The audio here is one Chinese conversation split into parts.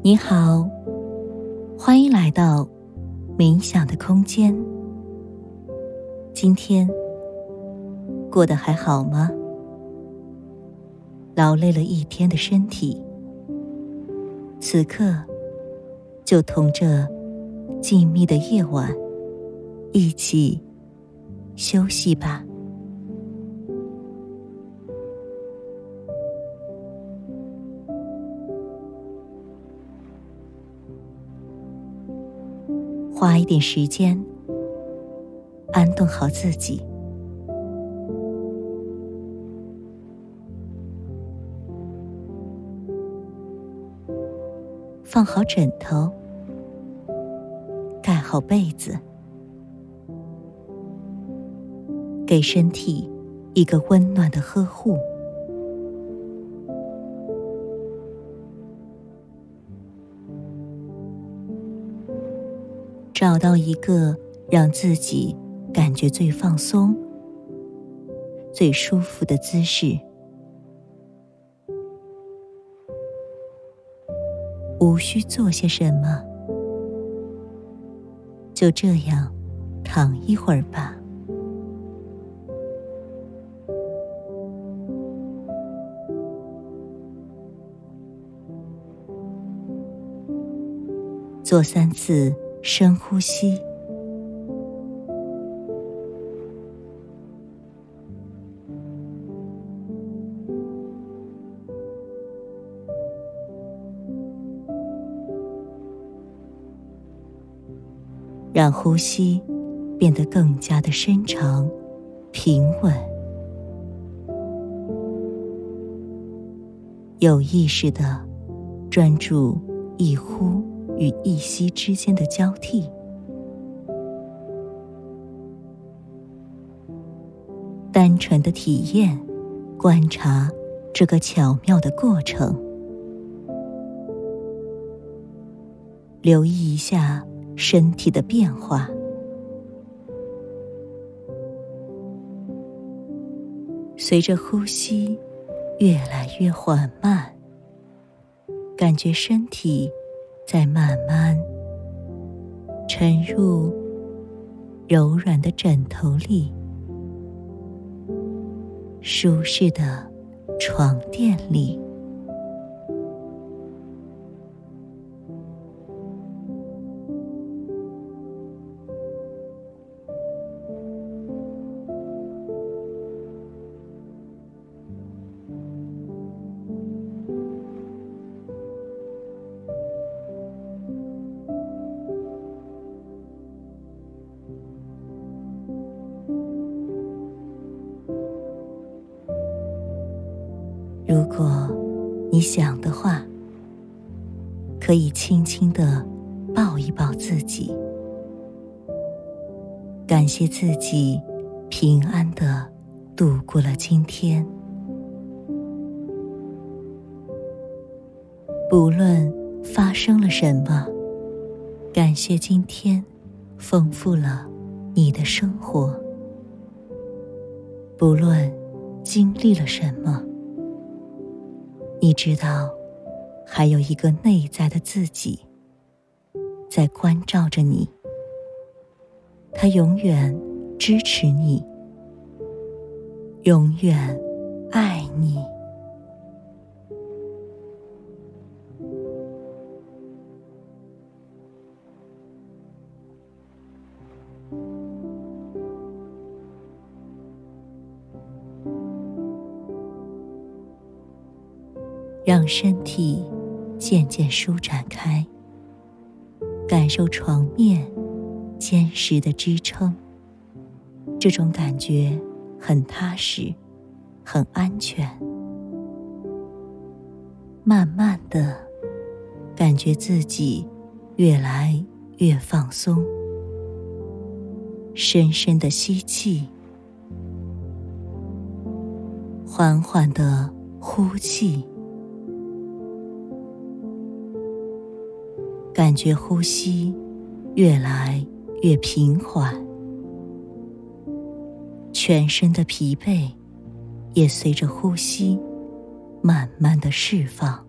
你好，欢迎来到冥想的空间。今天过得还好吗？劳累了一天的身体，此刻就同这静谧的夜晚一起休息吧。花一点时间，安顿好自己，放好枕头，盖好被子，给身体一个温暖的呵护。找到一个让自己感觉最放松、最舒服的姿势，无需做些什么，就这样躺一会儿吧。做三次。深呼吸，让呼吸变得更加的深长、平稳，有意识的专注一呼。与一息之间的交替，单纯的体验、观察这个巧妙的过程，留意一下身体的变化，随着呼吸越来越缓慢，感觉身体。再慢慢沉入柔软的枕头里，舒适的床垫里。如果你想的话，可以轻轻的抱一抱自己，感谢自己平安的度过了今天。不论发生了什么，感谢今天丰富了你的生活。不论经历了什么。你知道，还有一个内在的自己在关照着你，他永远支持你，永远爱你。身体渐渐舒展开，感受床面坚实的支撑。这种感觉很踏实，很安全。慢慢的，感觉自己越来越放松。深深的吸气，缓缓的呼气。感觉呼吸越来越平缓，全身的疲惫也随着呼吸慢慢的释放。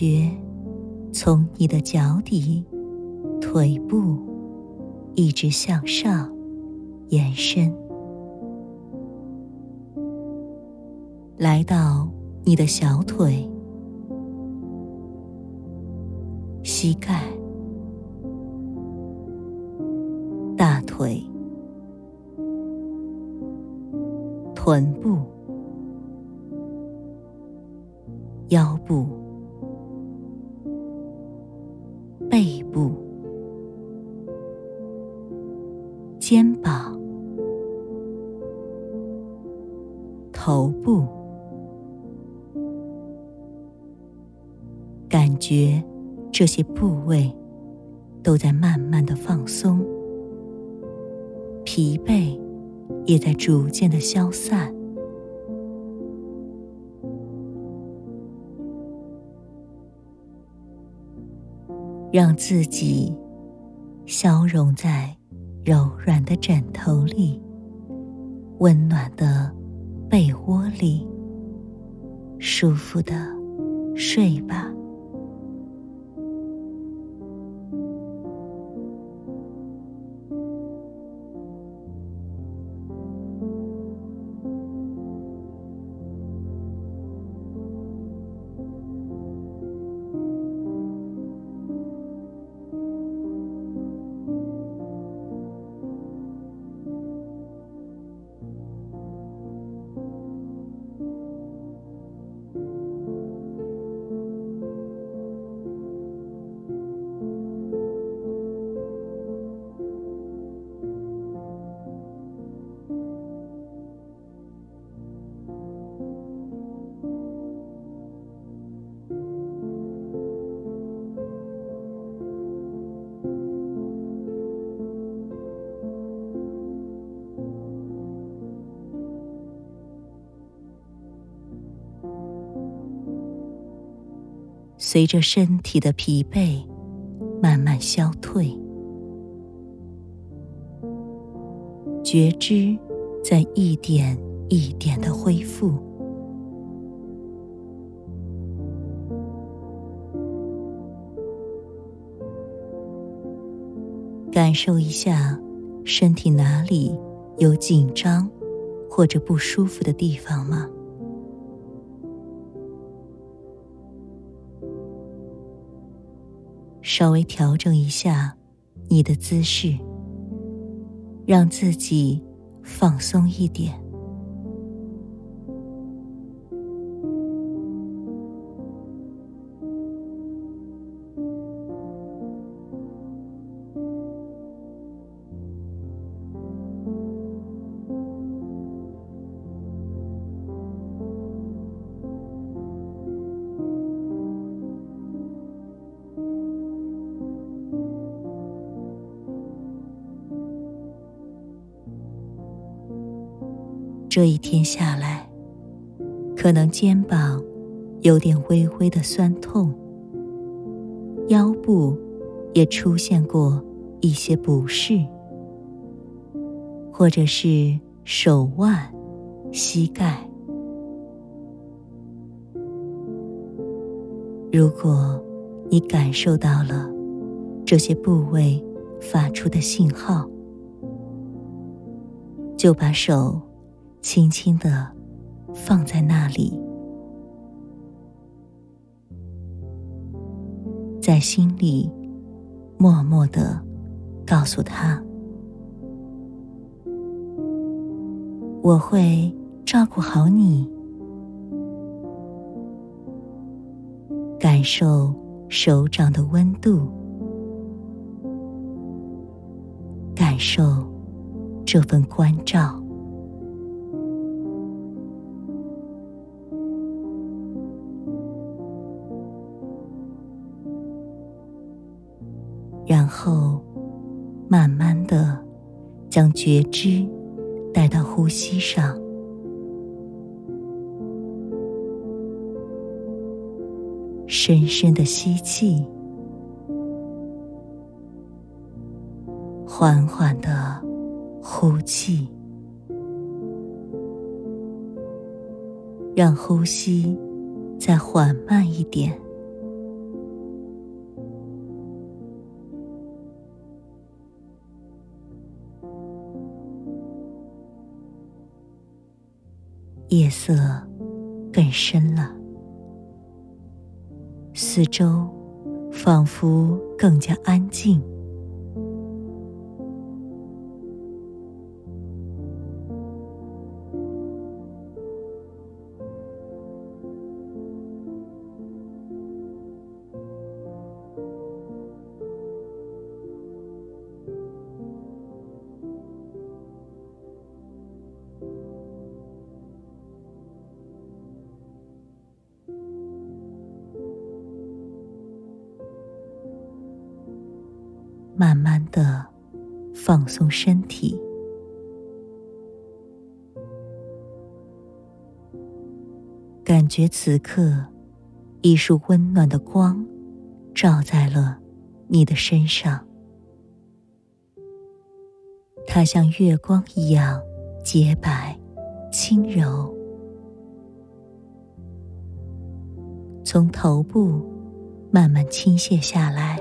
觉从你的脚底、腿部一直向上延伸，来到你的小腿、膝盖、大腿、臀部。腰部、这些部位都在慢慢的放松，疲惫也在逐渐的消散。让自己消融在柔软的枕头里、温暖的被窝里，舒服的睡吧。随着身体的疲惫慢慢消退，觉知在一点一点的恢复，感受一下身体哪里有紧张或者不舒服的地方吗？稍微调整一下你的姿势，让自己放松一点。这一天下来，可能肩膀有点微微的酸痛，腰部也出现过一些不适，或者是手腕、膝盖。如果你感受到了这些部位发出的信号，就把手。轻轻的放在那里，在心里默默的告诉他：“我会照顾好你。”感受手掌的温度，感受这份关照。觉知带到呼吸上，深深的吸气，缓缓的呼气，让呼吸再缓慢一点。夜色更深了，四周仿佛更加安静。送身体，感觉此刻一束温暖的光照在了你的身上，它像月光一样洁白、轻柔，从头部慢慢倾泻下来。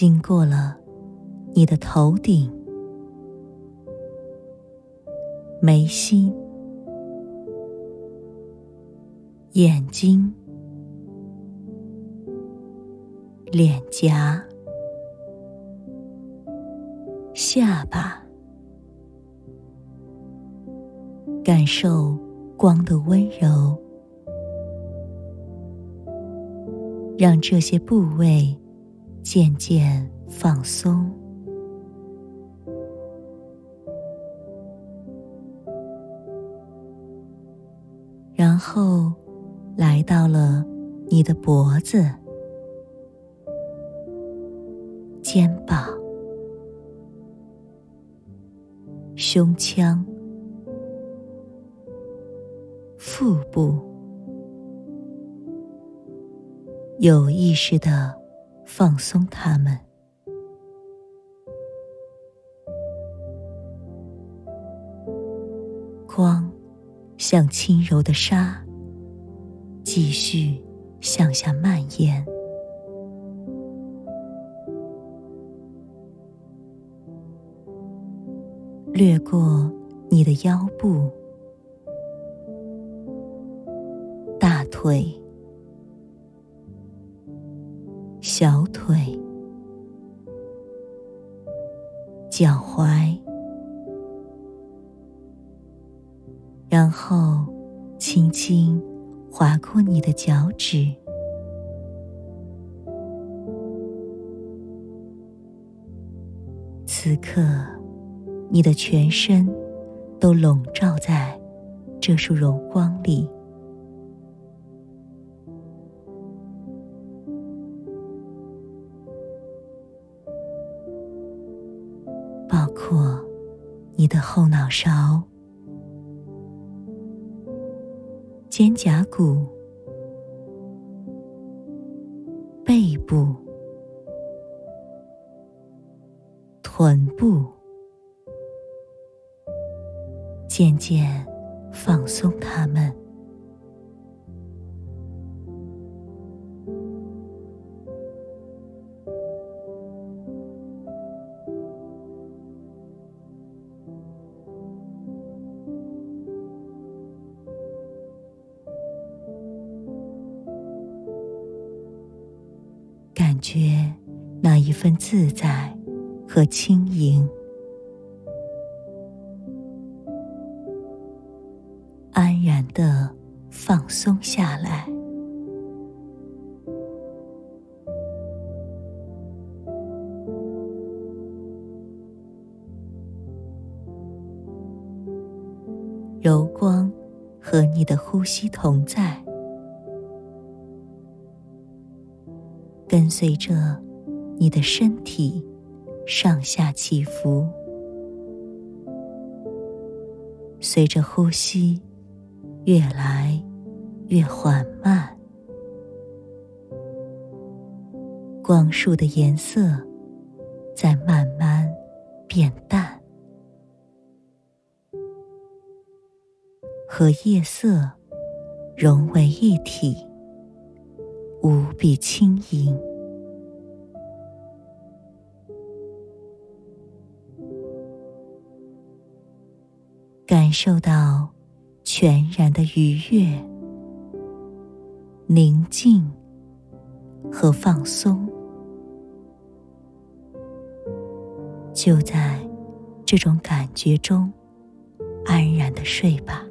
经过了你的头顶、眉心、眼睛、脸颊、下巴，感受光的温柔，让这些部位。渐渐放松，然后来到了你的脖子、肩膀、胸腔、腹部，有意识的。放松它们，光像轻柔的沙，继续向下蔓延，掠过你的腰部、大腿。小腿、脚踝，然后轻轻划过你的脚趾。此刻，你的全身都笼罩在这束柔光里。包括你的后脑勺、肩胛骨、背部、臀部，渐渐感觉那一份自在和轻盈，安然的放松下来。柔光和你的呼吸同在。随着你的身体上下起伏，随着呼吸越来越缓慢，光束的颜色在慢慢变淡，和夜色融为一体，无比轻盈。感受到全然的愉悦、宁静和放松，就在这种感觉中安然的睡吧。